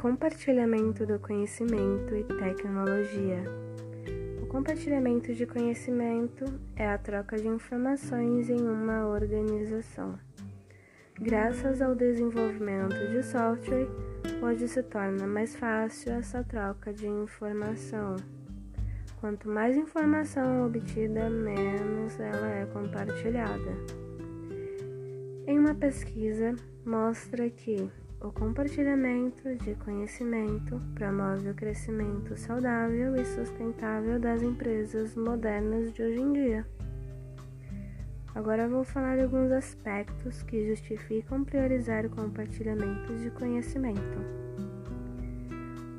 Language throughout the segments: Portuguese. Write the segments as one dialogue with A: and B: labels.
A: Compartilhamento do conhecimento e tecnologia. O compartilhamento de conhecimento é a troca de informações em uma organização. Graças ao desenvolvimento de software, hoje se torna mais fácil essa troca de informação. Quanto mais informação obtida, menos ela é compartilhada. Em uma pesquisa, mostra que o compartilhamento de conhecimento promove o crescimento saudável e sustentável das empresas modernas de hoje em dia. Agora vou falar de alguns aspectos que justificam priorizar o compartilhamento de conhecimento.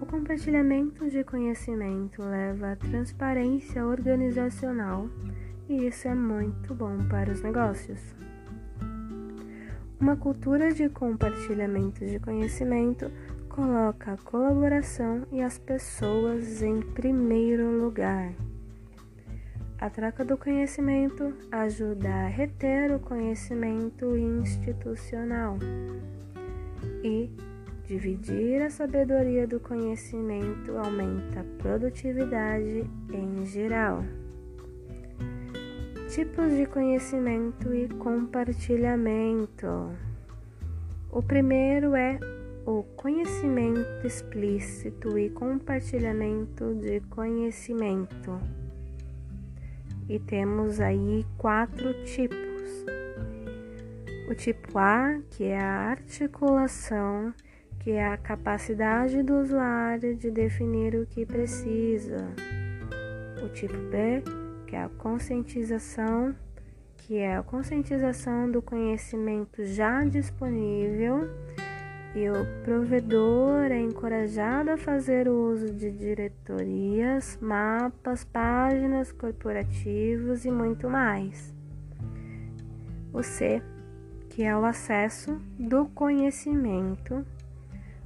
A: O compartilhamento de conhecimento leva à transparência organizacional e isso é muito bom para os negócios. Uma cultura de compartilhamento de conhecimento coloca a colaboração e as pessoas em primeiro lugar. A troca do conhecimento ajuda a reter o conhecimento institucional e dividir a sabedoria do conhecimento aumenta a produtividade em geral tipos de conhecimento e compartilhamento. O primeiro é o conhecimento explícito e compartilhamento de conhecimento. E temos aí quatro tipos. O tipo A, que é a articulação, que é a capacidade do usuário de definir o que precisa. O tipo B, que é a conscientização, que é a conscientização do conhecimento já disponível e o provedor é encorajado a fazer uso de diretorias, mapas, páginas corporativos e muito mais. O C, que é o acesso do conhecimento,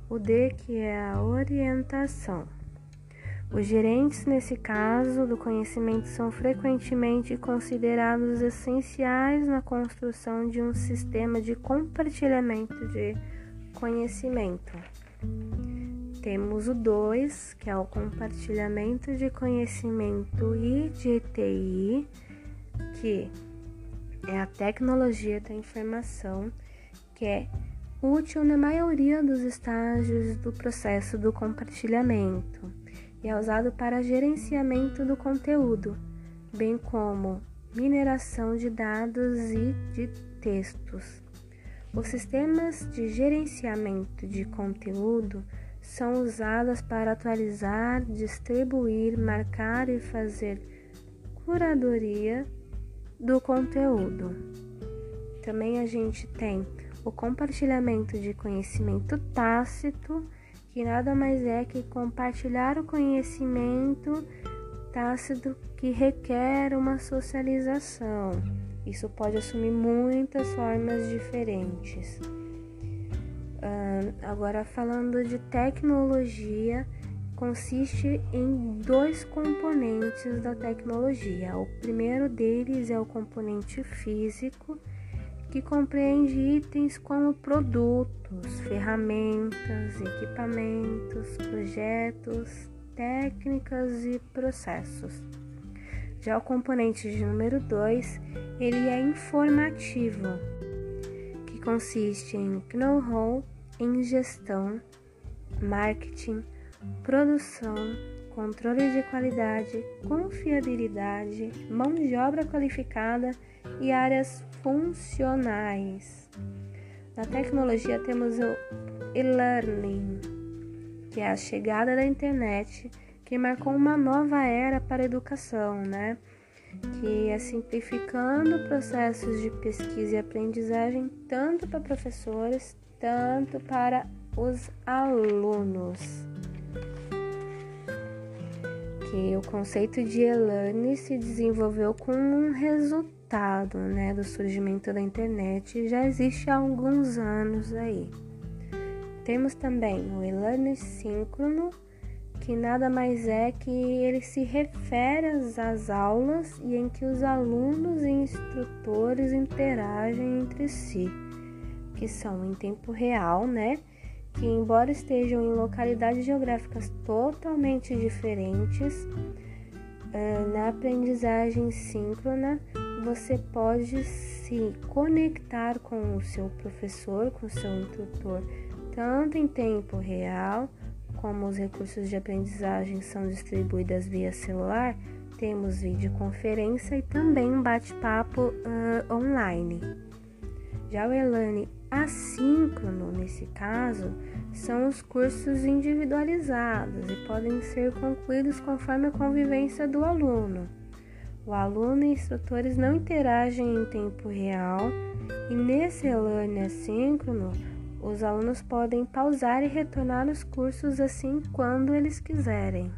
A: o D, que é a orientação. Os gerentes, nesse caso do conhecimento, são frequentemente considerados essenciais na construção de um sistema de compartilhamento de conhecimento. Temos o 2, que é o compartilhamento de conhecimento e de TI, que é a tecnologia da informação, que é útil na maioria dos estágios do processo do compartilhamento e é usado para gerenciamento do conteúdo, bem como mineração de dados e de textos. Os sistemas de gerenciamento de conteúdo são usados para atualizar, distribuir, marcar e fazer curadoria do conteúdo. Também a gente tem o compartilhamento de conhecimento tácito que nada mais é que compartilhar o conhecimento tácito que requer uma socialização. Isso pode assumir muitas formas diferentes. Agora, falando de tecnologia, consiste em dois componentes da tecnologia. O primeiro deles é o componente físico que compreende itens como produtos, ferramentas, equipamentos, projetos, técnicas e processos. Já o componente de número 2, ele é informativo, que consiste em know-how em gestão, marketing, produção, controle de qualidade, confiabilidade, mão de obra qualificada e áreas funcionais. Na tecnologia temos o e-learning, que é a chegada da internet, que marcou uma nova era para a educação, né? Que é simplificando processos de pesquisa e aprendizagem tanto para professores, tanto para os alunos. Que o conceito de e-learning se desenvolveu com um resultado resultado né, do surgimento da internet já existe há alguns anos aí. Temos também o e-learning síncrono, que nada mais é que ele se refere às aulas e em que os alunos e instrutores interagem entre si, que são em tempo real, né? que, embora estejam em localidades geográficas totalmente diferentes, ah, na aprendizagem síncrona você pode se conectar com o seu professor, com o seu instrutor, tanto em tempo real, como os recursos de aprendizagem são distribuídos via celular, temos videoconferência e também um bate-papo uh, online. Já o Elane assíncrono, nesse caso, são os cursos individualizados e podem ser concluídos conforme a convivência do aluno. O aluno e instrutores não interagem em tempo real e nesse e-learning assíncrono, os alunos podem pausar e retornar os cursos assim quando eles quiserem.